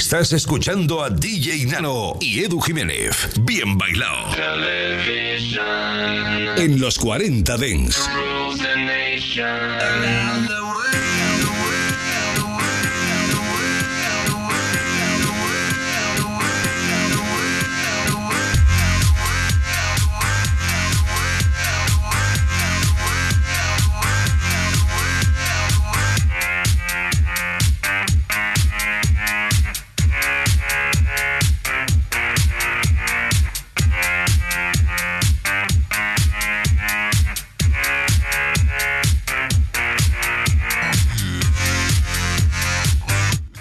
Estás escuchando a DJ Nano y Edu Jiménez. Bien bailado. En los 40 Dents.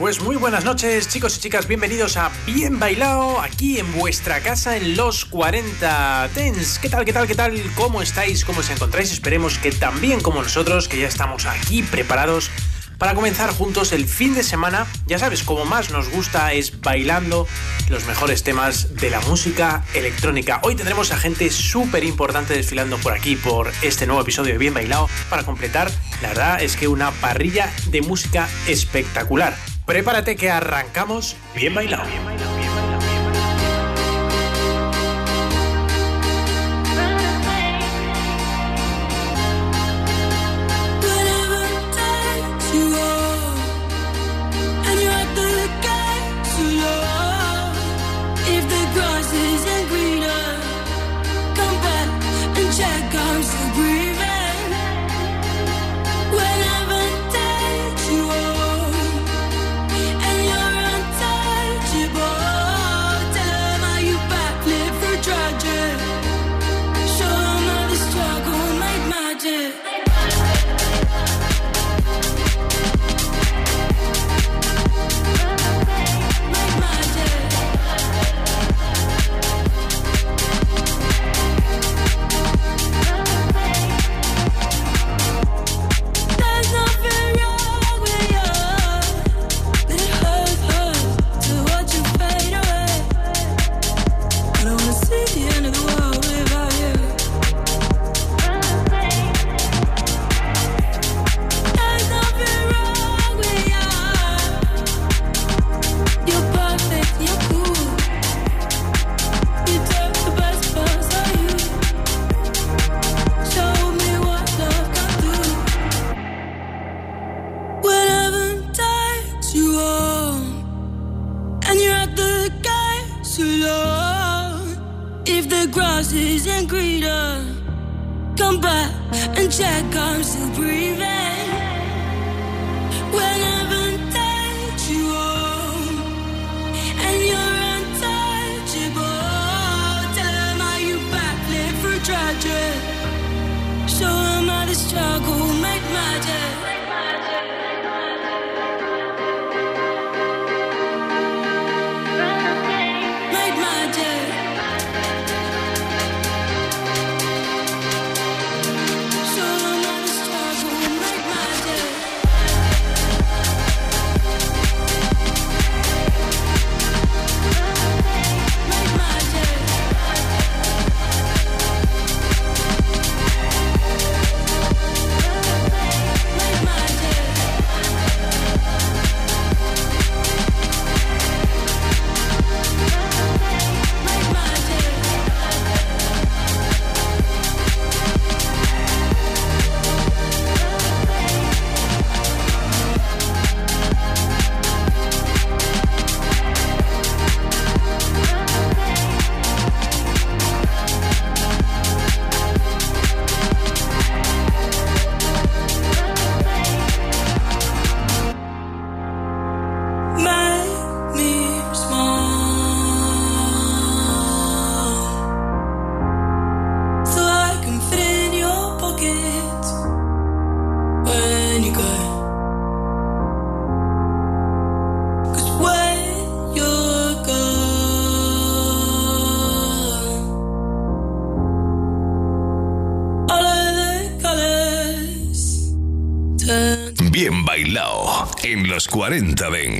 Pues muy buenas noches chicos y chicas, bienvenidos a Bien Bailado aquí en vuestra casa en los 40 Tens. ¿Qué tal, qué tal, qué tal? ¿Cómo estáis? ¿Cómo os encontráis? Esperemos que tan bien como nosotros, que ya estamos aquí preparados para comenzar juntos el fin de semana. Ya sabes, como más nos gusta es bailando los mejores temas de la música electrónica. Hoy tendremos a gente súper importante desfilando por aquí, por este nuevo episodio de Bien Bailado, para completar, la verdad es que una parrilla de música espectacular. Prepárate que arrancamos bien bailado. Bien. 40 Dents.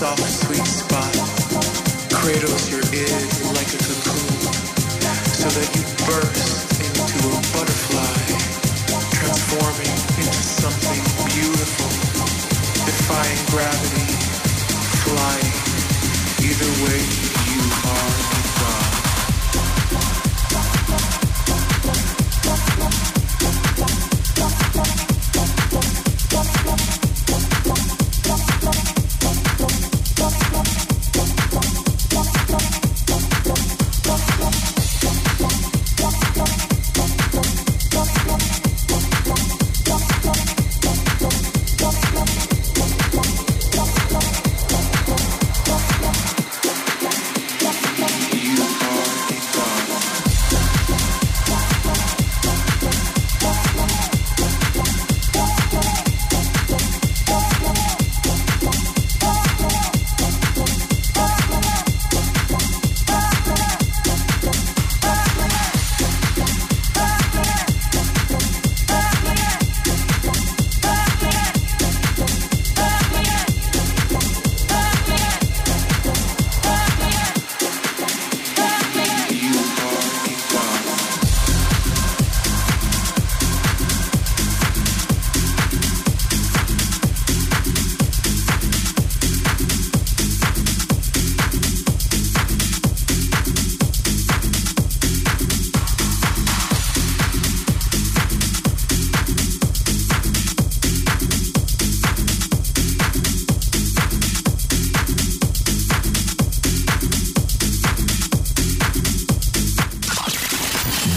soft, sweet spot. Cradles your ears.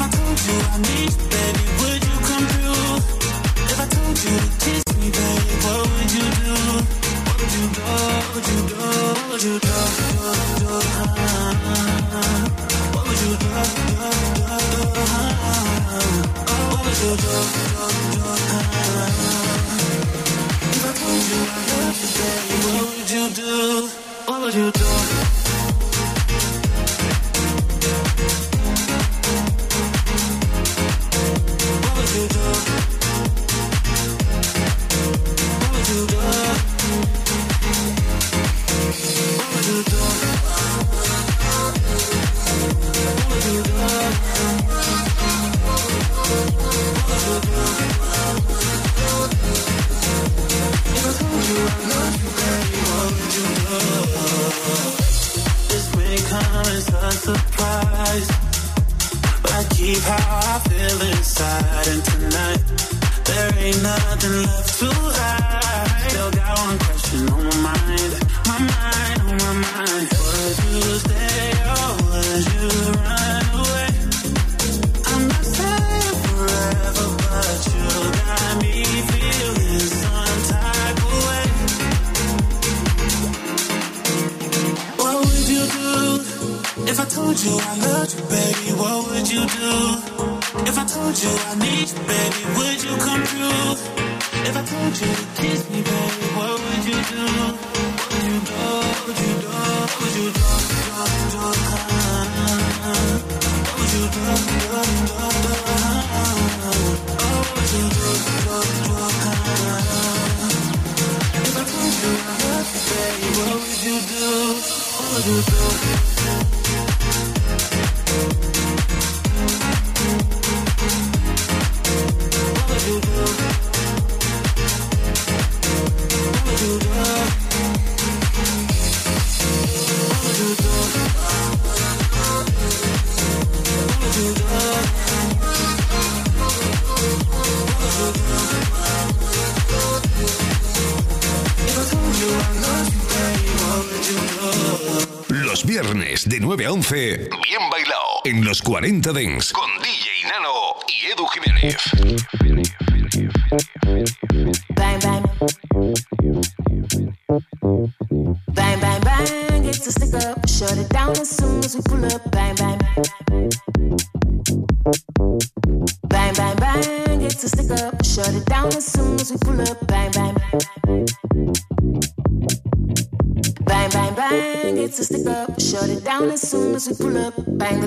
If I told you I need you, baby, would you come through? If I told you to kiss me, baby, what would you do? What would you do? What would you do? What would you do? what would you do? What would you do? told you I loved you, baby, what would you do? If I told you I need you, baby, would you come through? If I told you to kiss me, baby, what would you do? Would you do? Would you do? Would you do? Would you do? do? would you do? Do? Would you do? Do? If I told you I loved you, baby, what would you do? What would you do? los 40 Dents con DJ Nano y Edu Jiménez. It's a stick up. Shut it down as soon as we pull up. Bang, bang. Bang. It's a stick up. Shut it down as soon as we pull up. Bang. Bang, bang, bang. It's a stick up. Shut it down as soon as we pull up.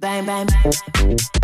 Bang, bang, bang.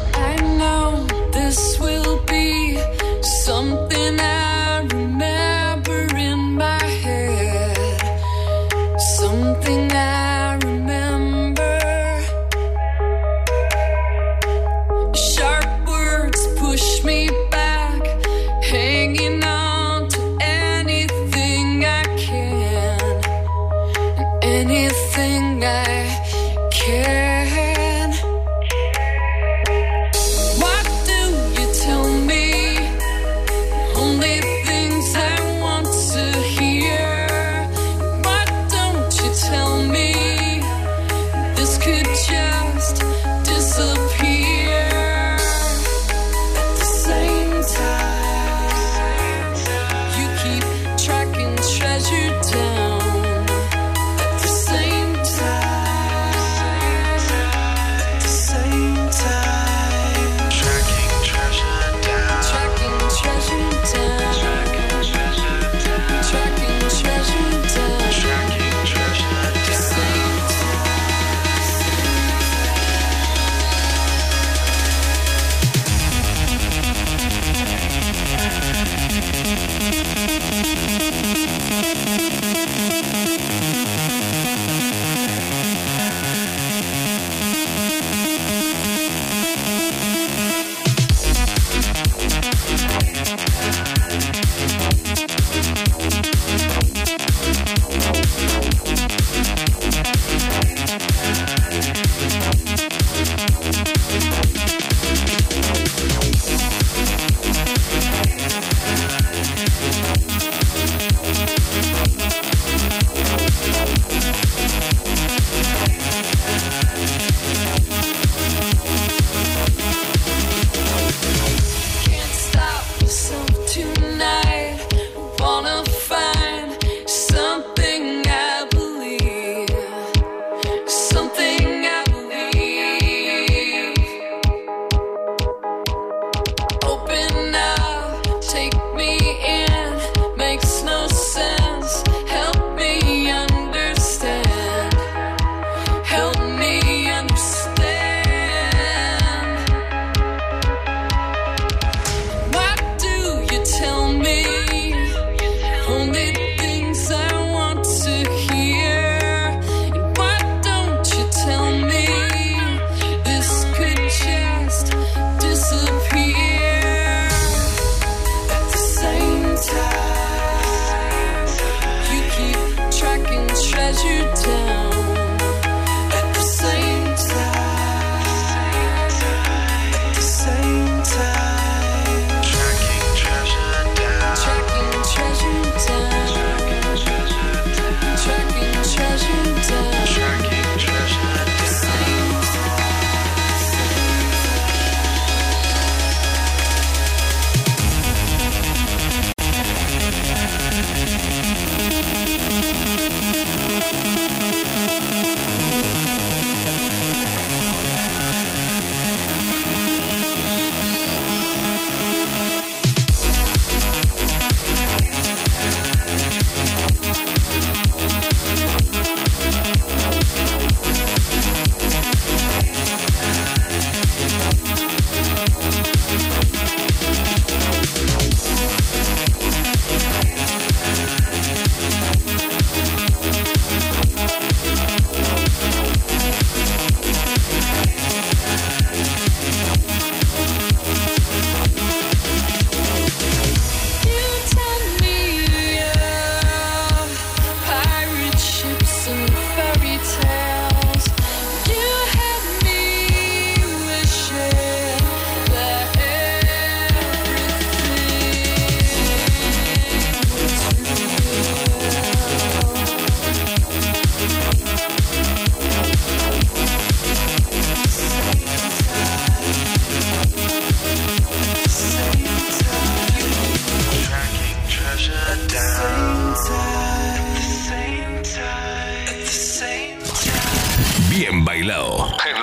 Keep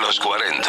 los 40.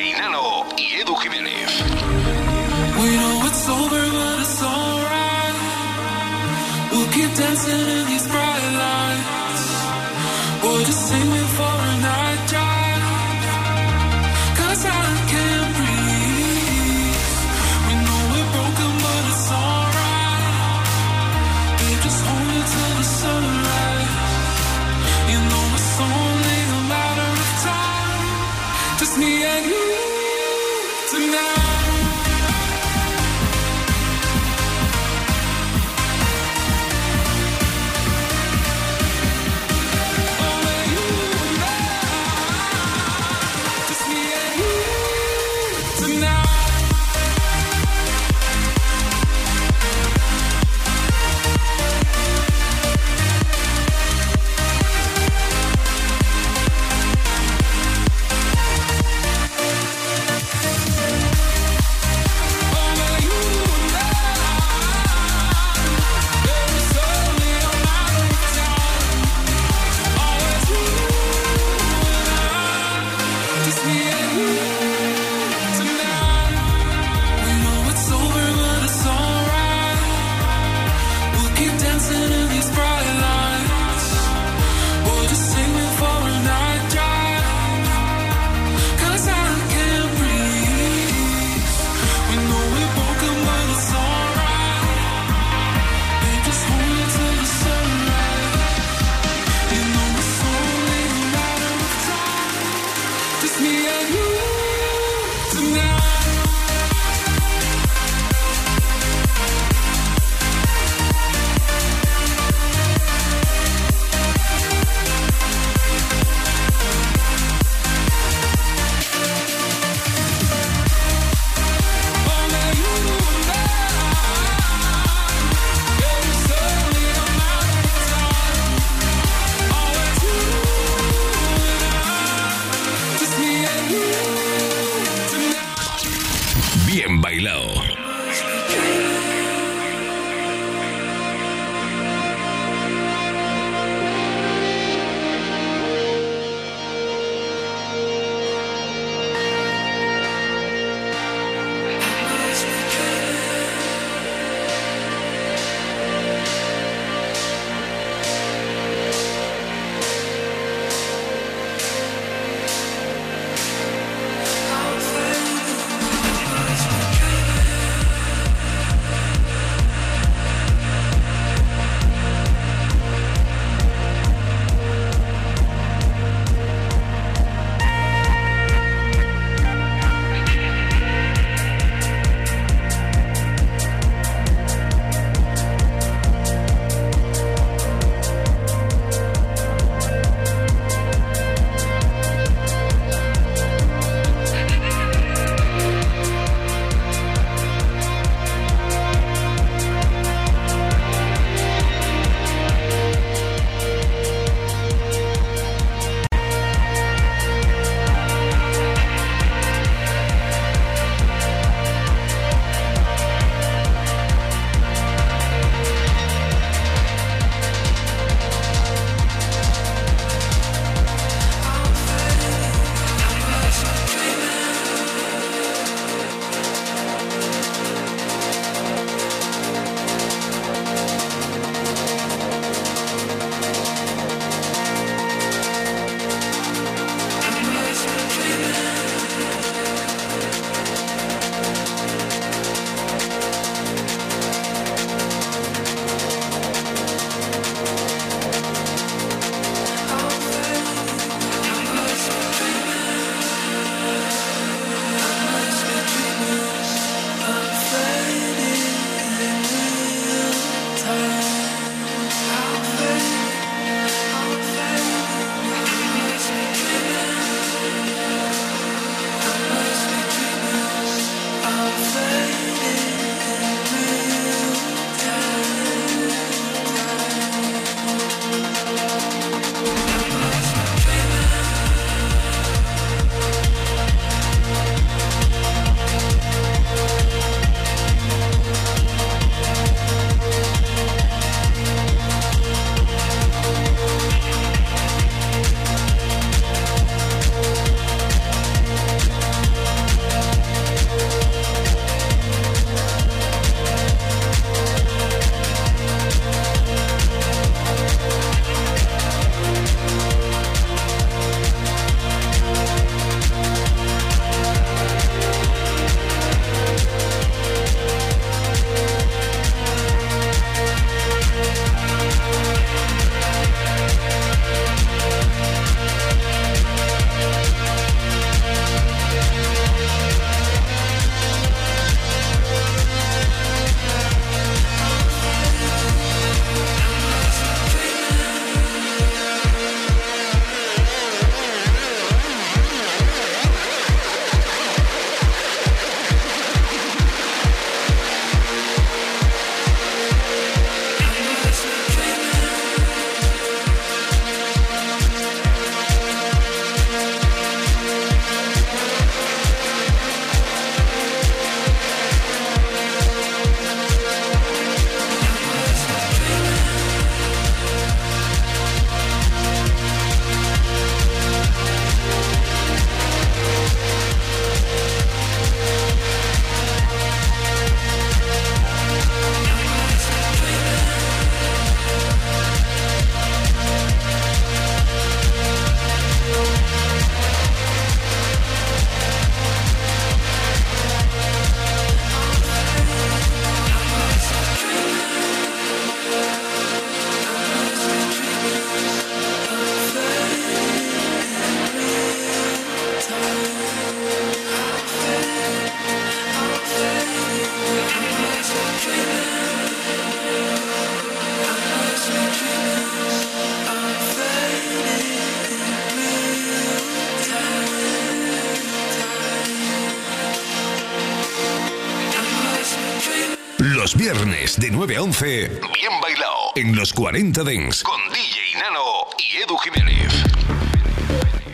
de 9 a 11, bien bailado en los 40 Dents con DJ Nano y Edu Jiménez.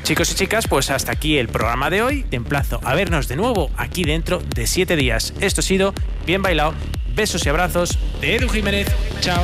Chicos y chicas, pues hasta aquí el programa de hoy. Te emplazo a vernos de nuevo aquí dentro de 7 días. Esto ha sido Bien Bailado. Besos y abrazos de Edu Jiménez. Chao.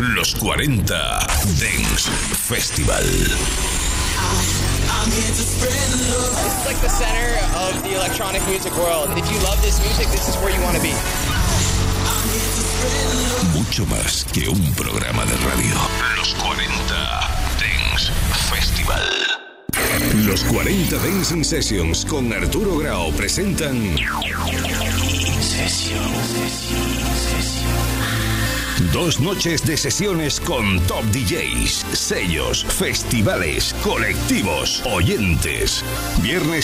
los 40 Dance Festival. It's like the center of the electronic music world. If you love this music, this is where you want to be. Mucho más que un programa de radio. Los 40 Dance Festival. Los 40 Dancing Sessions con Arturo Grau presentan Dos noches de sesiones con top DJs, sellos, festivales, colectivos, oyentes. Viernes